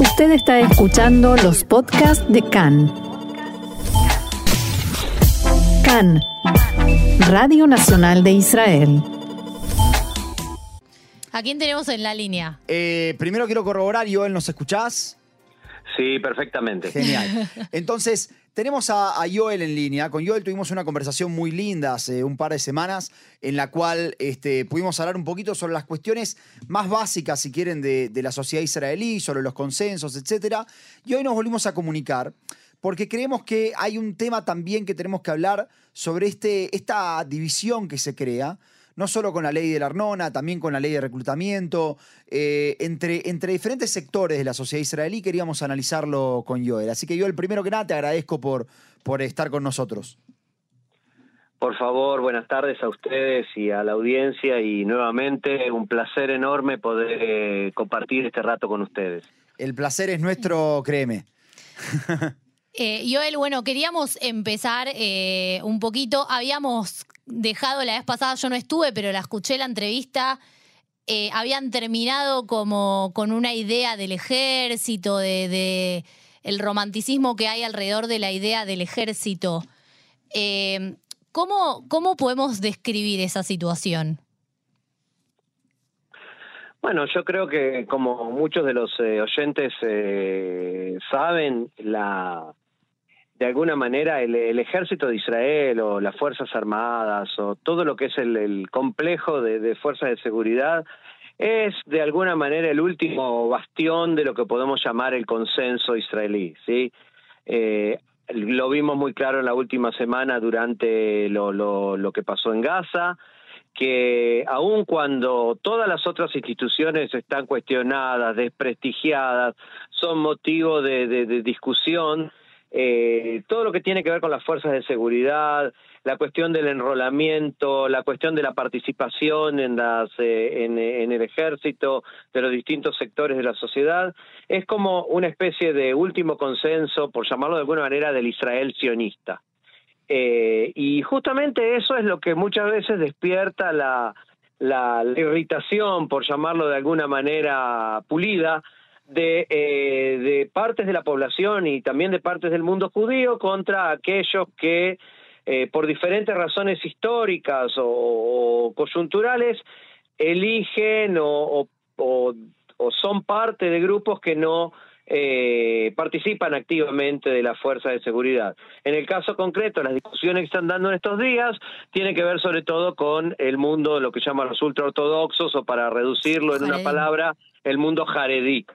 Usted está escuchando los podcasts de CAN. CAN, Radio Nacional de Israel. ¿A quién tenemos en la línea? Eh, primero quiero corroborar, Joel, ¿nos escuchás? Sí, perfectamente. Genial. Entonces, tenemos a, a Joel en línea. Con Joel tuvimos una conversación muy linda hace un par de semanas en la cual este, pudimos hablar un poquito sobre las cuestiones más básicas, si quieren, de, la sociedad israelí, sobre los consensos, etc. Y hoy nos volvimos a comunicar porque creemos que hay un tema también que tenemos que hablar sobre este, esta división que se crea no solo con la ley de la Arnona, también con la ley de reclutamiento, eh, entre, entre diferentes sectores de la sociedad israelí, queríamos analizarlo con Joel. Así que Joel, primero que nada, te agradezco por, por estar con nosotros. Por favor, buenas tardes a ustedes y a la audiencia y nuevamente un placer enorme poder eh, compartir este rato con ustedes. El placer es nuestro, créeme. Eh, Joel, bueno, queríamos empezar eh, un poquito. Habíamos dejado la vez pasada, yo no estuve, pero la escuché la entrevista. Eh, habían terminado como con una idea del ejército, de, el romanticismo que hay alrededor de la idea del ejército. Eh, ¿cómo, ¿Cómo podemos describir esa situación? Bueno, yo creo que como muchos de los eh, oyentes eh, saben, la de alguna manera el, ejército de Israel o las Fuerzas Armadas o todo lo que es el, complejo de, fuerzas de seguridad es de alguna manera el último bastión de lo que podemos llamar el consenso israelí, ¿sí? Eh, lo vimos muy claro en la última semana durante lo, lo, que pasó en Gaza, que aun cuando todas las otras instituciones están cuestionadas, desprestigiadas, son motivo de, de discusión, eh, todo lo que tiene que ver con las fuerzas de seguridad, la cuestión del enrolamiento, la cuestión de la participación en, las, eh, en, en, el ejército, de los distintos sectores de la sociedad, es como una especie de último consenso, por llamarlo de alguna manera, del Israel sionista. Eh, y justamente eso es lo que muchas veces despierta la, la irritación, por llamarlo de alguna manera pulida, de, eh, de partes de la población y también de partes del mundo judío contra aquellos que eh, por diferentes razones históricas o, o coyunturales eligen o, o, o, son parte de grupos que no eh, participan activamente de las fuerzas de seguridad. En el caso concreto, las discusiones que están dando en estos días tienen que ver sobre todo con el mundo, lo que llaman los ultraortodoxos, o para reducirlo en una palabra, el mundo jaredí.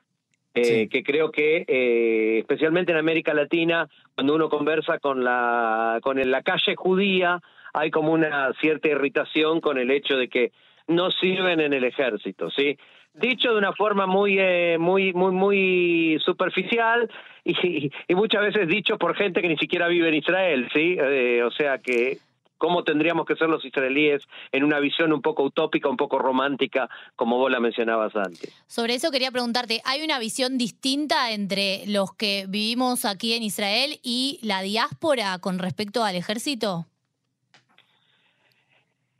Eh, que creo que eh, especialmente en América Latina cuando uno conversa con la con la calle judía hay como una cierta irritación con el hecho de que no sirven en el ejército sí dicho de una forma muy eh, muy muy muy superficial y, y, muchas veces dicho por gente que ni siquiera vive en Israel sí eh, o sea que cómo tendríamos que ser los israelíes en una visión un poco utópica, un poco romántica, como vos la mencionabas antes. Sobre eso quería preguntarte, ¿hay una visión distinta entre los que vivimos aquí en Israel y la diáspora con respecto al ejército?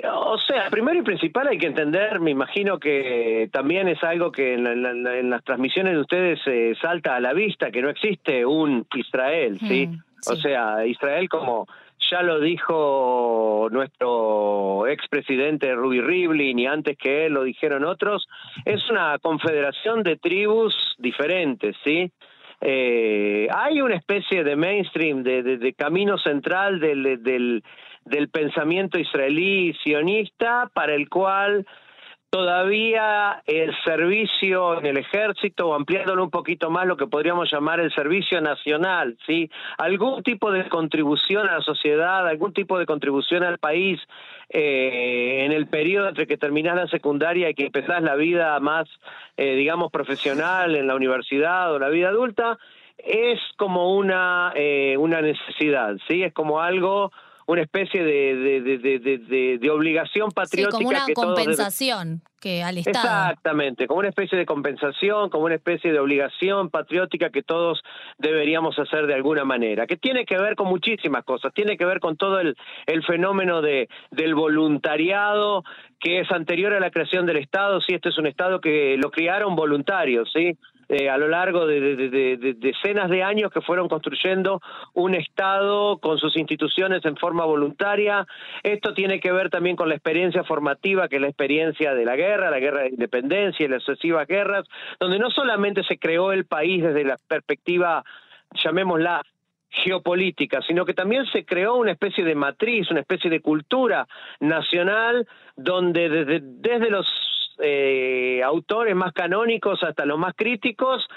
O sea, primero y principal hay que entender, me imagino que también es algo que en, la, en, las transmisiones de ustedes eh, salta a la vista, que no existe un Israel, ¿sí? Mm, sí. O sea, Israel como ya lo dijo nuestro expresidente Ruby Rivlin y antes que él lo dijeron otros, es una confederación de tribus diferentes, ¿sí? Eh, hay una especie de mainstream, de, de, de camino central del, del, del pensamiento israelí sionista para el cual todavía el servicio en el ejército o ampliándolo un poquito más lo que podríamos llamar el servicio nacional, ¿sí? Algún tipo de contribución a la sociedad, algún tipo de contribución al país eh, en el periodo entre que terminás la secundaria y que empezás la vida más, eh, digamos, profesional en la universidad o la vida adulta, es como una, eh, una necesidad, ¿sí? Es como algo una especie de, de, de, de, de obligación patriótica. Sí, como una que compensación todos... que al Estado. Exactamente, como una especie de compensación, como una especie de obligación patriótica que todos deberíamos hacer de alguna manera, que tiene que ver con muchísimas cosas, tiene que ver con todo el, el fenómeno de, del voluntariado que es anterior a la creación del Estado, sí, este es un Estado que lo criaron voluntarios, ¿sí? Eh, a lo largo de, decenas de años que fueron construyendo un Estado con sus instituciones en forma voluntaria. Esto tiene que ver también con la experiencia formativa, que es la experiencia de la guerra, la guerra de independencia y las sucesivas guerras, donde no solamente se creó el país desde la perspectiva, llamémosla, geopolítica, sino que también se creó una especie de matriz, una especie de cultura nacional, donde desde, desde los eh, autores más canónicos hasta los más críticos,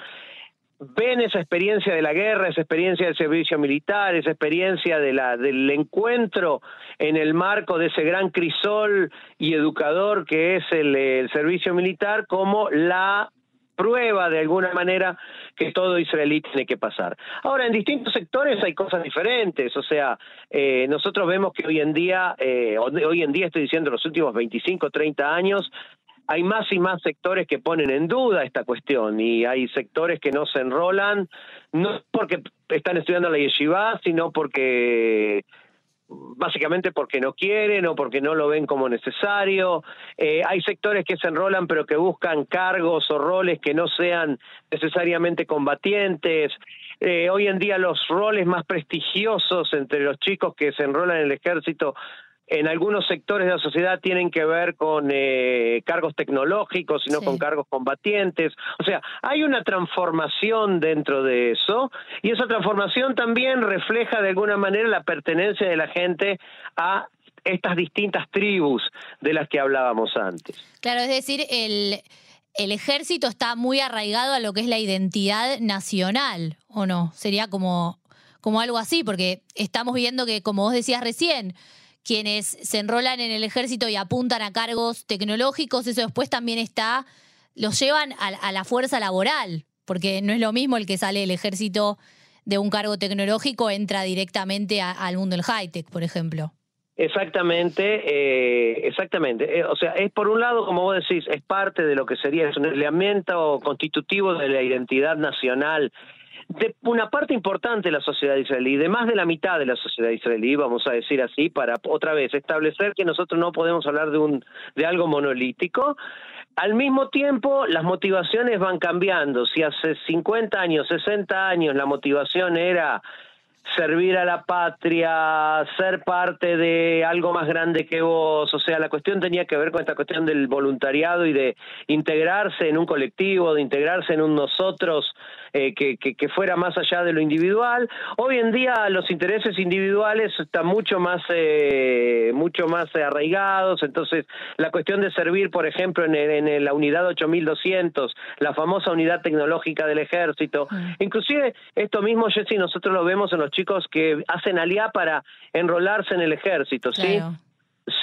ven esa experiencia de la guerra, esa experiencia del servicio militar, esa experiencia del encuentro en el marco de ese gran crisol y educador que es el servicio militar como la prueba de alguna manera que todo israelí tiene que pasar. Ahora, en distintos sectores hay cosas diferentes, o sea, eh, nosotros vemos que hoy en día, eh, hoy en día estoy diciendo los últimos 25, 30 años, hay más y más sectores que ponen en duda esta cuestión y hay sectores que no se enrolan, no porque están estudiando la yeshiva, sino porque básicamente porque no quieren o porque no lo ven como necesario. Eh, hay sectores que se enrolan pero que buscan cargos o roles que no sean necesariamente combatientes. Eh, hoy en día los roles más prestigiosos entre los chicos que se enrolan en el ejército en algunos sectores de la sociedad tienen que ver con eh, cargos tecnológicos, sino con cargos combatientes. O sea, hay una transformación dentro de eso y esa transformación también refleja de alguna manera la pertenencia de la gente a estas distintas tribus de las que hablábamos antes. Claro, es decir, el, el ejército está muy arraigado a lo que es la identidad nacional, ¿o no? Sería como, como algo así, porque estamos viendo que, como vos decías recién, quienes se enrolan en el ejército y apuntan a cargos tecnológicos, eso después también está, los llevan a, la fuerza laboral, porque no es lo mismo el que sale del ejército de un cargo tecnológico, entra directamente al mundo del high-tech, por ejemplo. Exactamente, eh, exactamente. Eh, o sea, es por un lado, como vos decís, es parte de lo que sería un elemento constitutivo de la identidad nacional de una parte importante de la sociedad israelí, de más de la mitad de la sociedad israelí, vamos a decir así, para otra vez establecer que nosotros no podemos hablar de un de algo monolítico. Al mismo tiempo, las motivaciones van cambiando. Si hace 50 años, 60 años la motivación era servir a la patria, ser parte de algo más grande que vos, o sea, la cuestión tenía que ver con esta cuestión del voluntariado y de integrarse en un colectivo, de integrarse en un nosotros eh, que, que, fuera más allá de lo individual. Hoy en día los intereses individuales están mucho más, eh, mucho más arraigados, entonces la cuestión de servir, por ejemplo, en, en la unidad 8200, la famosa unidad tecnológica del ejército, mm. inclusive esto mismo, Jesse, nosotros lo vemos en los chicos que hacen aliá para enrolarse en el ejército, ¿sí?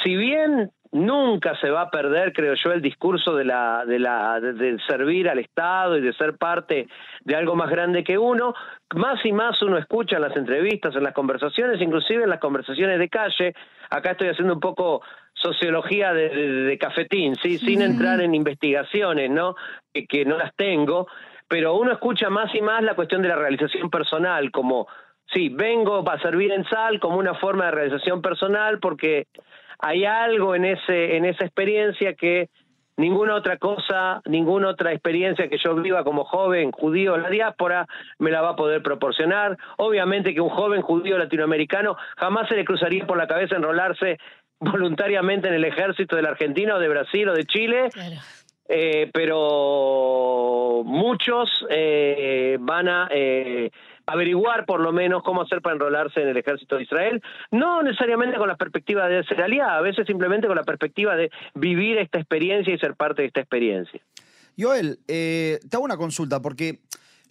Si bien nunca se va a perder, creo yo, el discurso de la, de la, de, servir al Estado y de ser parte de algo más grande que uno. Más y más uno escucha en las entrevistas, en las conversaciones, inclusive en las conversaciones de calle. Acá estoy haciendo un poco sociología de, cafetín, sí, sin entrar en investigaciones, ¿no? Que, que no las tengo, pero uno escucha más y más la cuestión de la realización personal, como sí, vengo para servir en sal como una forma de realización personal porque hay algo en ese en esa experiencia que ninguna otra cosa, ninguna otra experiencia que yo viva como joven judío en la diáspora me la va a poder proporcionar. Obviamente que un joven judío latinoamericano jamás se le cruzaría por la cabeza enrolarse voluntariamente en el ejército de la Argentina o de Brasil o de Chile. Eh, pero muchos eh, van a eh, averiguar por lo menos cómo hacer para enrolarse en el ejército de Israel, no necesariamente con la perspectiva de ser aliado, a veces simplemente con la perspectiva de vivir esta experiencia y ser parte de esta experiencia. Joel, eh, te hago una consulta, porque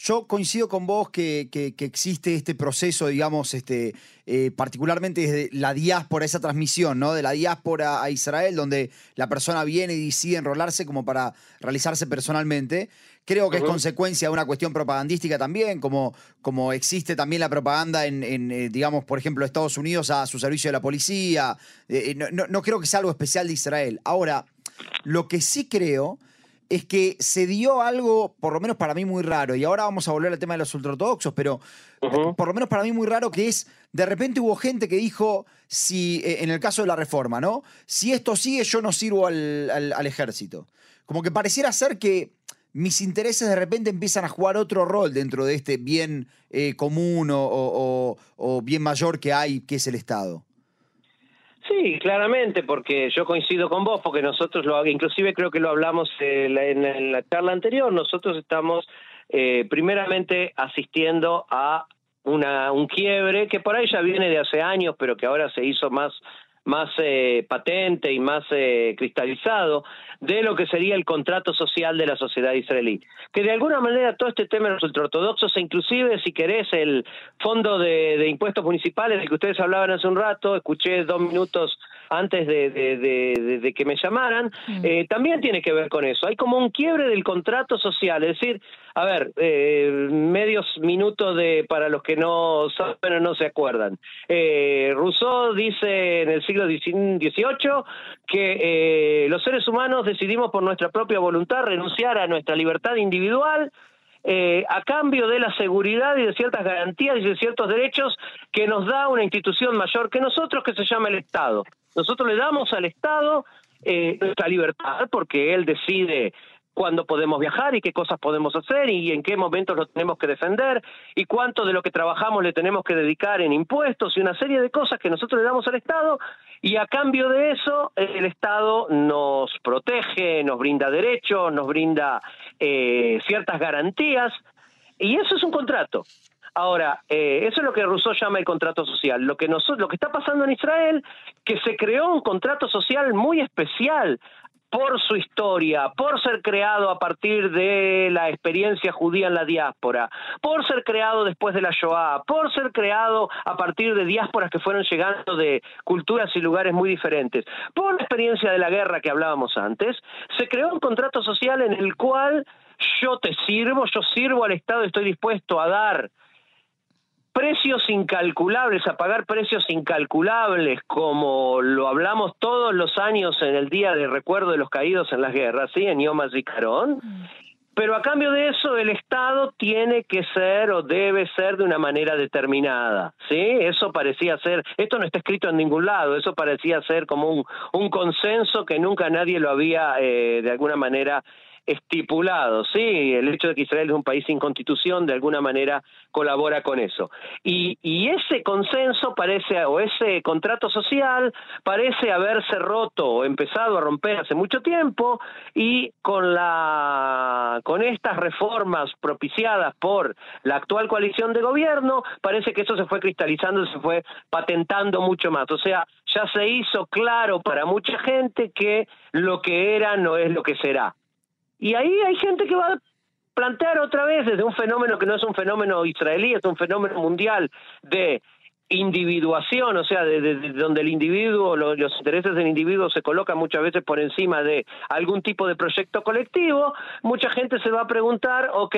yo coincido con vos que, existe este proceso, digamos, este, eh, particularmente desde la diáspora, esa transmisión, ¿no? De la diáspora a Israel, donde la persona viene y decide enrolarse como para realizarse personalmente. Creo que es consecuencia de una cuestión propagandística también, como, como existe también la propaganda en, eh, digamos, por ejemplo, Estados Unidos a su servicio de la policía. Eh, no, no creo que sea algo especial de Israel. Ahora, lo que sí creo es que se dio algo, por lo menos para mí, muy raro. Y ahora vamos a volver al tema de los ultraortodoxos, pero por lo menos para mí muy raro que es, de repente hubo gente que dijo, si, eh, en el caso de la reforma, ¿no? Si esto sigue, yo no sirvo al, ejército. Como que pareciera ser que mis intereses de repente empiezan a jugar otro rol dentro de este bien eh, común o, bien mayor que hay, que es el Estado. Sí, claramente, porque yo coincido con vos, porque nosotros lo inclusive creo que lo hablamos en la, charla anterior, nosotros estamos eh, primeramente asistiendo a una, un quiebre que por ahí ya viene de hace años, pero que ahora se hizo más más eh, patente y más eh, cristalizado de lo que sería el contrato social de la sociedad israelí. Que de alguna manera todo este tema de los ultraortodoxos, e inclusive si querés el fondo de, impuestos municipales del que ustedes hablaban hace un rato, escuché dos minutos antes de, que me llamaran, mm. eh, también tiene que ver con eso. Hay como un quiebre del contrato social, es decir, a ver, eh, medios minutos de para los que no saben o no se acuerdan. Eh, Rousseau dice en el siglo XVIII que eh, los seres humanos decidimos por nuestra propia voluntad renunciar a nuestra libertad individual eh, a cambio de la seguridad y de ciertas garantías y de ciertos derechos que nos da una institución mayor que nosotros que se llama el Estado. Nosotros le damos al Estado eh, nuestra libertad porque él decide cuándo podemos viajar y qué cosas podemos hacer y en qué momentos lo tenemos que defender y cuánto de lo que trabajamos le tenemos que dedicar en impuestos y una serie de cosas que nosotros le damos al Estado y a cambio de eso el Estado nos protege, nos brinda derechos, nos brinda eh, ciertas garantías y eso es un contrato. Ahora, eh, eso es lo que Rousseau llama el contrato social. Lo que, lo que está pasando en Israel, que se creó un contrato social muy especial por su historia, por ser creado a partir de la experiencia judía en la diáspora, por ser creado después de la Shoah, por ser creado a partir de diásporas que fueron llegando de culturas y lugares muy diferentes, por la experiencia de la guerra que hablábamos antes, se creó un contrato social en el cual yo te sirvo, yo sirvo al Estado, estoy dispuesto a dar precios incalculables, a pagar precios incalculables, como lo hablamos todos los años en el Día de Recuerdo de los Caídos en las Guerras, ¿sí? en Yom HaZikaron, mm. pero a cambio de eso el Estado tiene que ser o debe ser de una manera determinada, ¿sí? Eso parecía ser, esto no está escrito en ningún lado, eso parecía ser como un, un consenso que nunca nadie lo había eh, de alguna manera estipulado, sí, el hecho de que Israel es un país sin constitución de alguna manera colabora con eso. Y, y ese consenso parece, o ese contrato social parece haberse roto o empezado a romper hace mucho tiempo y con la con estas reformas propiciadas por la actual coalición de gobierno, parece que eso se fue cristalizando, se fue patentando mucho más. O sea, ya se hizo claro para mucha gente que lo que era no es lo que será. Y ahí hay gente que va a plantear otra vez desde un fenómeno que no es un fenómeno israelí, es un fenómeno mundial de individuación, o sea, de, donde el individuo, los intereses del individuo se colocan muchas veces por encima de algún tipo de proyecto colectivo, mucha gente se va a preguntar, ok,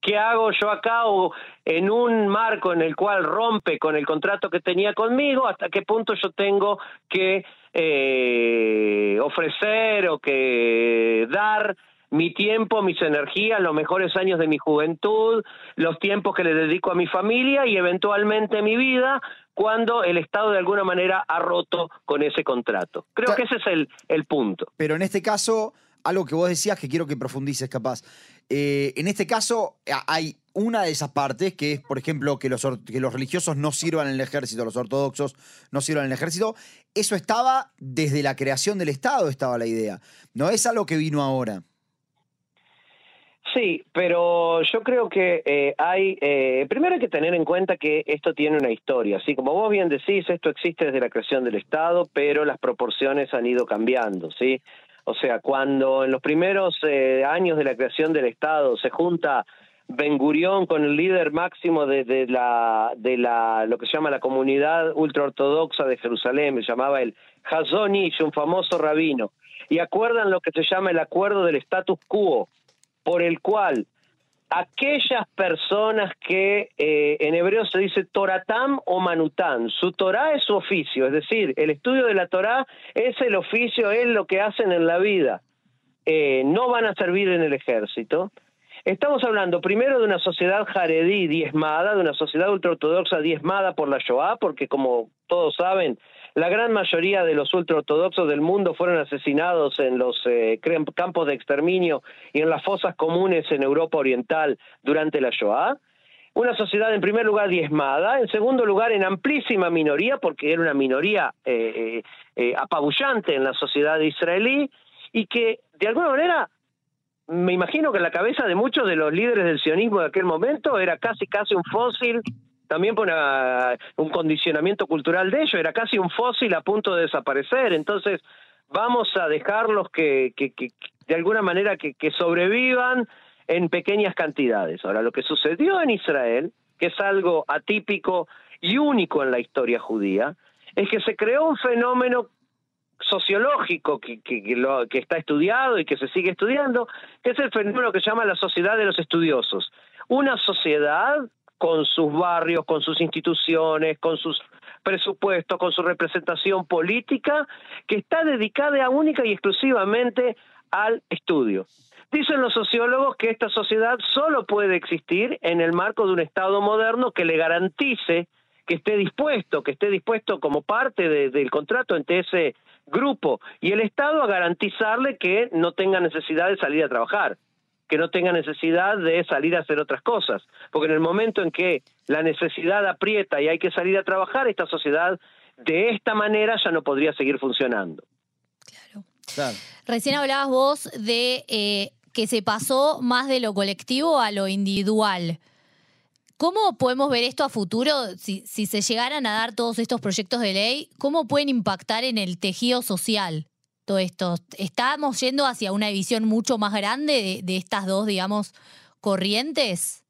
¿qué hago yo acá o en un marco en el cual rompe con el contrato que tenía conmigo? ¿Hasta qué punto yo tengo que eh, ofrecer o que dar mi tiempo, mis energías, los mejores años de mi juventud, los tiempos que le dedico a mi familia y eventualmente mi vida cuando el Estado de alguna manera ha roto con ese contrato. Creo que ese es el, el punto. Pero en este caso, algo que vos decías que quiero que profundices capaz. Eh, en este caso hay una de esas partes que es, por ejemplo, que los, que los religiosos no sirvan en el ejército, los ortodoxos no sirvan en el ejército. Eso estaba desde la creación del Estado, estaba la idea. No es algo que vino ahora. Sí, pero yo creo que eh, hay, eh, primero hay que tener en cuenta que esto tiene una historia, así como vos bien decís, esto existe desde la creación del Estado, pero las proporciones han ido cambiando, ¿sí? O sea, cuando en los primeros eh, años de la creación del Estado se junta Ben Gurión con el líder máximo de, la de la lo que se llama la comunidad ultraortodoxa de Jerusalén, se llamaba el Hazonish, un famoso rabino, y acuerdan lo que se llama el acuerdo del status quo, por el cual aquellas personas que eh, en hebreo se dice Toratam o Manutam. Su Torah es su oficio, es decir, el estudio de la Torah es el oficio, es lo que hacen en la vida. Eh, no van a servir en el ejército. Estamos hablando primero de una sociedad jaredí diezmada, de una sociedad ultraortodoxa diezmada por la Shoah, porque como todos saben, la gran mayoría de los ultraortodoxos del mundo fueron asesinados en los eh, campos de exterminio y en las fosas comunes en Europa Oriental durante la Shoah. Una sociedad, en primer lugar, diezmada, en segundo lugar, en amplísima minoría, porque era una minoría eh, eh, apabullante en la sociedad israelí, y que, de alguna manera, me imagino que en la cabeza de muchos de los líderes del sionismo de aquel momento era casi casi un fósil también por un condicionamiento cultural de ellos, era casi un fósil a punto de desaparecer. Entonces, vamos a dejarlos que, que, que de alguna manera que, que sobrevivan en pequeñas cantidades. Ahora, lo que sucedió en Israel, que es algo atípico y único en la historia judía, es que se creó un fenómeno sociológico que, que, que, está estudiado y que se sigue estudiando, que es el fenómeno que se llama la sociedad de los estudiosos. Una sociedad con sus barrios, con sus instituciones, con sus presupuestos, con su representación política, que está dedicada única y exclusivamente al estudio. Dicen los sociólogos que esta sociedad solo puede existir en el marco de un Estado moderno que le garantice que esté dispuesto, que esté dispuesto como parte del contrato entre ese grupo y el Estado a garantizarle que no tenga necesidad de salir a trabajar que no tenga necesidad de salir a hacer otras cosas. Porque en el momento en que la necesidad aprieta y hay que salir a trabajar, esta sociedad de esta manera ya no podría seguir funcionando. Claro. Recién hablabas vos de eh, que se pasó más de lo colectivo a lo individual. ¿Cómo podemos ver esto a futuro? Si, si se llegaran a dar todos estos proyectos de ley, ¿cómo pueden impactar en el tejido social? Todo esto? ¿Estamos yendo hacia una visión mucho más grande de, estas dos, digamos, corrientes?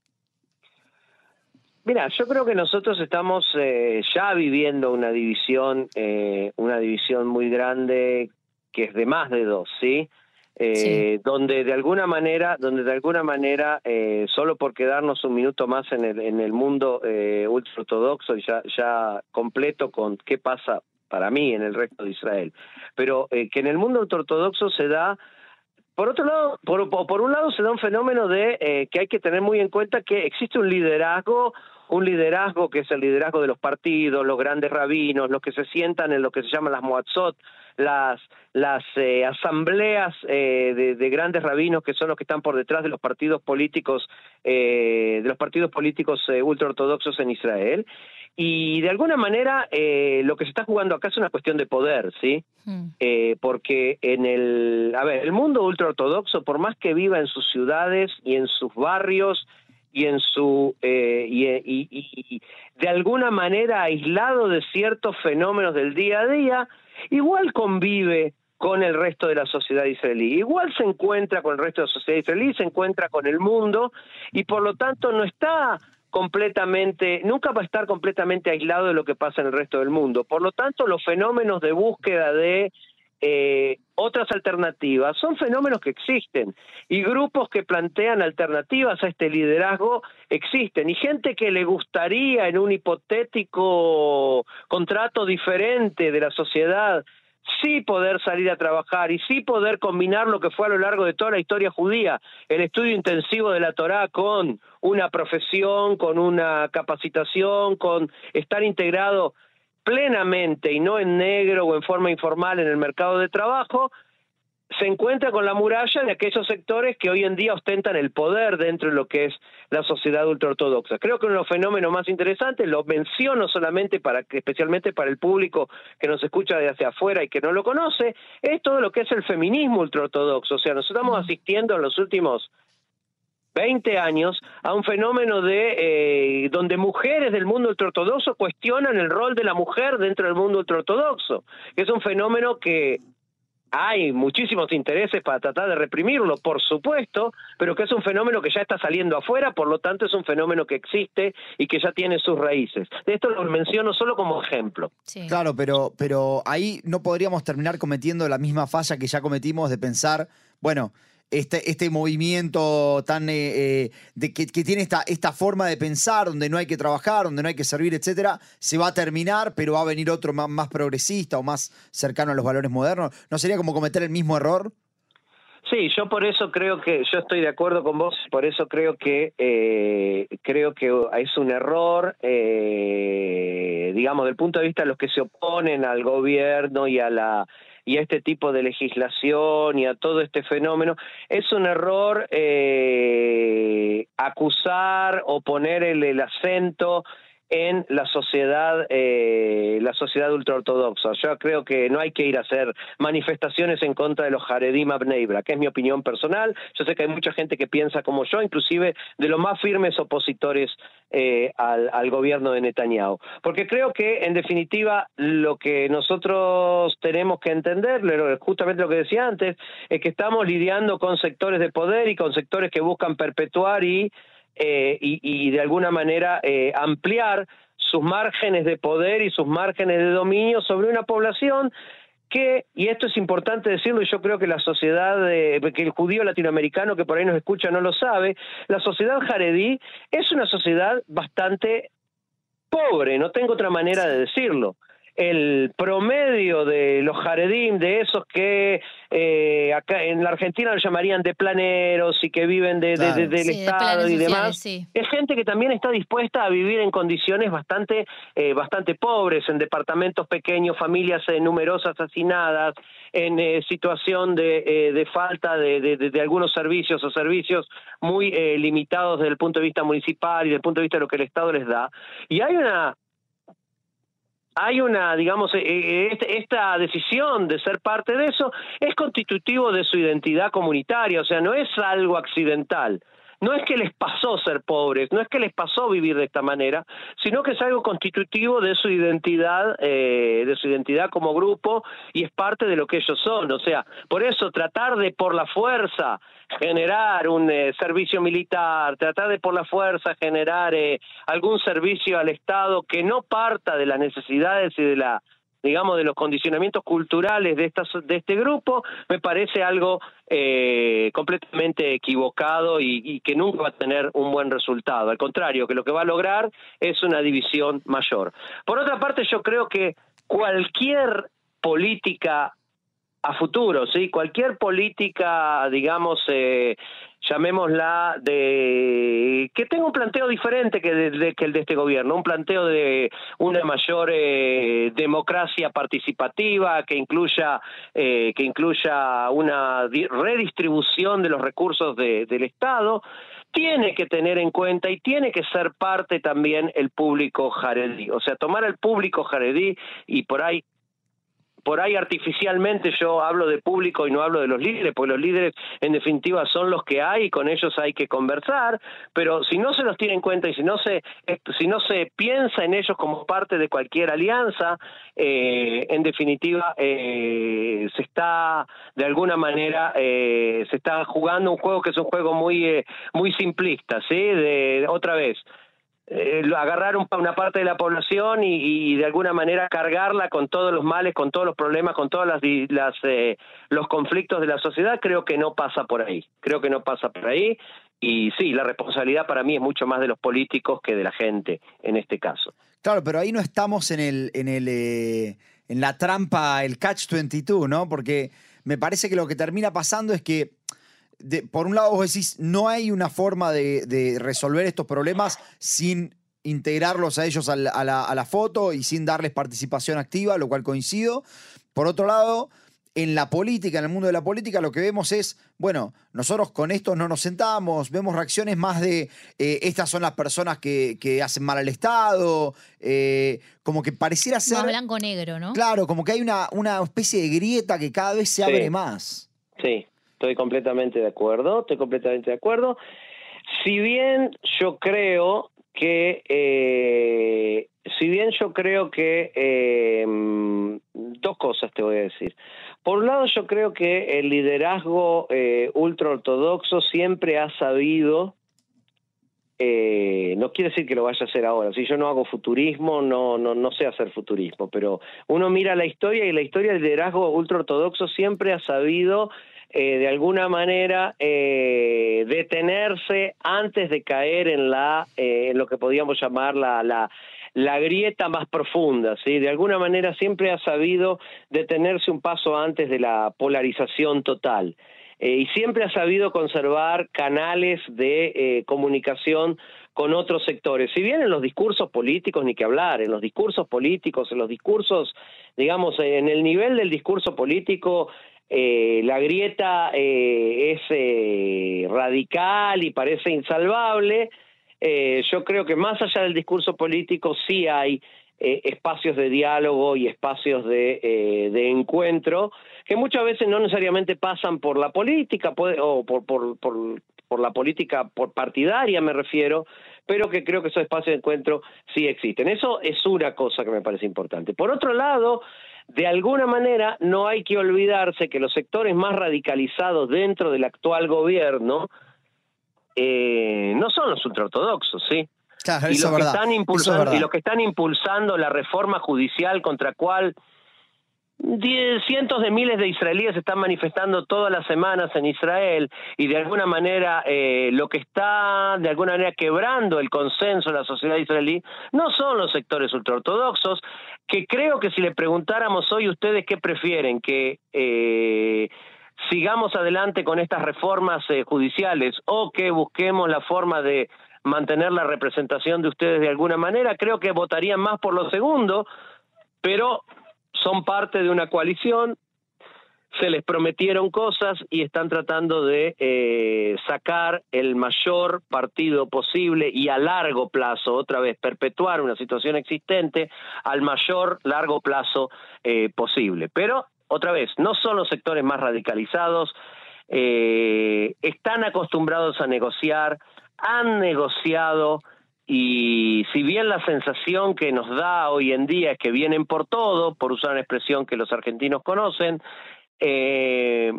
Mira, yo creo que nosotros estamos eh, ya viviendo una división, eh, una división muy grande que es de más de dos, ¿sí? Eh, donde de alguna manera, donde de alguna manera, solo por quedarnos un minuto más en el, en el mundo ultra ortodoxo y ya, ya completo con qué pasa para mí en el resto de Israel, pero eh, que en el mundo ortodoxo se da por otro lado, por, un lado se da un fenómeno de eh, que hay que tener muy en cuenta que existe un liderazgo, un liderazgo que es el liderazgo de los partidos, los grandes rabinos, los que se sientan en lo que se llaman las moatzot, las las eh, asambleas de, de, grandes rabinos que son los que están por detrás de los partidos políticos de los partidos políticos ultraortodoxos en Israel y de alguna manera eh, lo que se está jugando acá es una cuestión de poder, ¿sí? Hmm. Eh, porque en el, a ver, el mundo ultraortodoxo, por más que viva en sus ciudades y en sus barrios y en su eh, y, y, y, de alguna manera aislado de ciertos fenómenos del día a día, igual convive con el resto de la sociedad israelí. Igual se encuentra con el resto de la sociedad israelí, se encuentra con el mundo y por lo tanto no está completamente, nunca va a estar completamente aislado de lo que pasa en el resto del mundo. Por lo tanto, los fenómenos de búsqueda de eh, otras alternativas son fenómenos que existen y grupos que plantean alternativas a este liderazgo existen y gente que le gustaría en un hipotético contrato diferente de la sociedad sí poder salir a trabajar y sí poder combinar lo que fue a lo largo de toda la historia judía, el estudio intensivo de la Torá con una profesión, con una capacitación, con estar integrado plenamente y no en negro o en forma informal en el mercado de trabajo, se encuentra con la muralla de aquellos sectores que hoy en día ostentan el poder dentro de lo que es la sociedad ultraortodoxa. Creo que uno de los fenómenos más interesantes, lo menciono solamente para que, especialmente para el público que nos escucha desde hacia afuera y que no lo conoce, es todo lo que es el feminismo ultraortodoxo. O sea, nos estamos asistiendo en los últimos 20 años a un fenómeno de eh, donde mujeres del mundo ultraortodoxo cuestionan el rol de la mujer dentro del mundo ultraortodoxo. Es un fenómeno que hay muchísimos intereses para tratar de reprimirlo, por supuesto, pero que es un fenómeno que ya está saliendo afuera, por lo tanto es un fenómeno que existe y que ya tiene sus raíces. Esto lo menciono solo como ejemplo. Claro, pero, pero ahí no podríamos terminar cometiendo la misma falla que ya cometimos de pensar, bueno, este, este movimiento tan eh, eh, de que, tiene esta, esta forma de pensar, donde no hay que trabajar, donde no hay que servir, etcétera, se va a terminar, pero va a venir otro más, progresista o más cercano a los valores modernos. ¿No sería como cometer el mismo error? Sí, yo por eso creo que, yo estoy de acuerdo con vos, por eso creo que eh, creo que es un error, eh, digamos, del punto de vista de los que se oponen al gobierno y a la y a este tipo de legislación y a todo este fenómeno, es un error eh, acusar o poner el acento en la sociedad eh, la sociedad ultraortodoxa. Yo creo que no hay que ir a hacer manifestaciones en contra de los Haredim Abneibra, que es mi opinión personal. Yo sé que hay mucha gente que piensa como yo, inclusive de los más firmes opositores eh, al, gobierno de Netanyahu. Porque creo que, en definitiva, lo que nosotros tenemos que entender, justamente lo que decía antes, es que estamos lidiando con sectores de poder y con sectores que buscan perpetuar y eh, y, de alguna manera eh, ampliar sus márgenes de poder y sus márgenes de dominio sobre una población que, y esto es importante decirlo, y yo creo que la sociedad, que el judío latinoamericano que por ahí nos escucha no lo sabe, la sociedad jaredí es una sociedad bastante pobre, no tengo otra manera de decirlo el promedio de los jaredim, de esos que eh, acá en la Argentina lo llamarían de planeros y que viven de, del Estado y demás, es gente que también está dispuesta a vivir en condiciones bastante, eh, bastante pobres, en departamentos pequeños, familias eh, numerosas asesinadas, en situación de, de falta de, algunos servicios o servicios muy limitados desde el punto de vista municipal y desde el punto de vista de lo que el Estado les da. Y hay una hay una, digamos, eh, eh, este, esta decisión de ser parte de eso es constitutivo de su identidad comunitaria, o sea, no es algo accidental. No es que les pasó ser pobres, no es que les pasó vivir de esta manera, sino que es algo constitutivo de su identidad, eh, de su identidad como grupo y es parte de lo que ellos son. O sea, por eso tratar de por la fuerza generar un eh, servicio militar, tratar de por la fuerza generar eh, algún servicio al Estado que no parta de las necesidades y de la digamos, de los condicionamientos culturales de, estas, de este grupo, me parece algo eh, completamente equivocado y, que nunca va a tener un buen resultado. Al contrario, que lo que va a lograr es una división mayor. Por otra parte, yo creo que cualquier política a futuro, ¿sí? Cualquier política, digamos, eh, llamémosla, de que tenga un planteo diferente que, que el de este gobierno, un planteo de una mayor eh, democracia participativa, que incluya, eh, que incluya una redistribución de los recursos del Estado, tiene que tener en cuenta y tiene que ser parte también el público jaredí. O sea, tomar el público jaredí y por ahí por ahí artificialmente yo hablo de público y no hablo de los líderes, porque los líderes en definitiva son los que hay y con ellos hay que conversar, pero si no se los tiene en cuenta y si no se, si no se piensa en ellos como parte de cualquier alianza, eh, en definitiva eh, se está de alguna manera eh, se está jugando un juego que es un juego muy muy simplista, ¿sí? De otra vez eh, agarrar una parte de la población y, de alguna manera cargarla con todos los males, con todos los problemas, con todos las, eh, los conflictos de la sociedad, creo que no pasa por ahí. Creo que no pasa por ahí. Y sí, la responsabilidad para mí es mucho más de los políticos que de la gente en este caso. Claro, pero ahí no estamos en el, en el, eh, en la trampa, el catch 22, ¿no? Porque me parece que lo que termina pasando es que por un lado vos decís, no hay una forma de, resolver estos problemas sin integrarlos a ellos a la, foto y sin darles participación activa, lo cual coincido. Por otro lado, en la política, en el mundo de la política, lo que vemos es, bueno, nosotros con esto no nos sentamos, vemos reacciones más de, eh, estas son las personas que, hacen mal al Estado, eh, como que pareciera ser... Más blanco-negro, ¿no? Claro, como que hay una, una especie de grieta que cada vez se abre más. Sí, Estoy completamente de acuerdo, estoy completamente de acuerdo. Si bien yo creo que, eh, si bien yo creo que, eh, dos cosas te voy a decir. Por un lado, yo creo que el liderazgo eh, ultraortodoxo siempre ha sabido eh, no quiere decir que lo vaya a hacer ahora. Si yo no hago futurismo, no, no, no sé hacer futurismo, pero uno mira la historia y la historia del liderazgo ultraortodoxo siempre ha sabido eh, de alguna manera eh, detenerse antes de caer en la eh, en lo que podríamos llamar la, la la grieta más profunda, ¿sí? De alguna manera siempre ha sabido detenerse un paso antes de la polarización total. eh, y siempre ha sabido conservar canales de eh, comunicación con otros sectores. Si bien en los discursos políticos, ni que hablar, en los discursos políticos, en los discursos, digamos, en el nivel del discurso político, eh, la grieta es radical y parece insalvable, yo creo que más allá del discurso político sí hay eh, espacios de diálogo y espacios de, eh, de, encuentro que muchas veces no necesariamente pasan por la política o por, por, por, por, la política por partidaria me refiero, pero que creo que esos espacios de encuentro sí existen. Eso es una cosa que me parece importante. Por otro lado, de alguna manera no hay que olvidarse que los sectores más radicalizados dentro del actual gobierno eh, no son los ultraortodoxos, ¿sí? y, los que están impulsando, y los que están impulsando la reforma judicial contra cual cientos de miles de israelíes están manifestando todas las semanas en Israel y de alguna manera eh, lo que está de alguna manera quebrando el consenso de la sociedad israelí no son los sectores ultraortodoxos, que creo que si le preguntáramos hoy ustedes qué prefieren, que eh, sigamos adelante con estas reformas eh, judiciales o que busquemos la forma de mantener la representación de ustedes de alguna manera. Creo que votarían más por lo segundo, pero son parte de una coalición, se les prometieron cosas y están tratando de eh, sacar el mayor partido posible y a largo plazo, otra vez, perpetuar una situación existente al mayor largo plazo eh, posible. Pero, otra vez, no son los sectores más radicalizados, eh, están acostumbrados a negociar, han negociado y si bien la sensación que nos da hoy en día es que vienen por todo, por usar una expresión que los argentinos conocen, eh,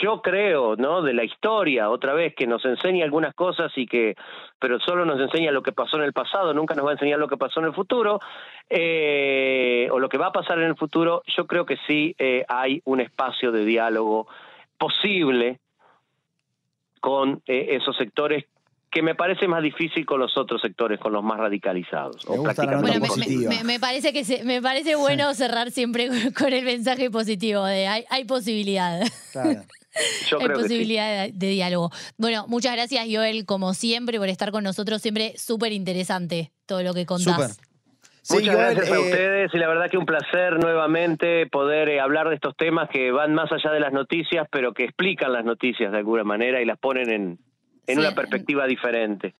yo creo, ¿no? De la historia, otra vez, que nos enseña algunas cosas y que, pero solo nos enseña lo que pasó en el pasado, nunca nos va a enseñar lo que pasó en el futuro, eh, o lo que va a pasar en el futuro, yo creo que sí eh, hay un espacio de diálogo posible con esos sectores que me parece más difícil con los otros sectores, con los más radicalizados. Me, me, parece que me parece bueno cerrar siempre con, el mensaje positivo de hay, hay posibilidad. hay posibilidad de, diálogo. Bueno, muchas gracias, Joel, como siempre, por estar con nosotros. Siempre súper interesante todo lo que contás. Muchas gracias a eh, ustedes y la verdad que un placer nuevamente poder eh, hablar de estos temas que van más allá de las noticias, pero que explican las noticias de alguna manera y las ponen en, en una perspectiva diferente.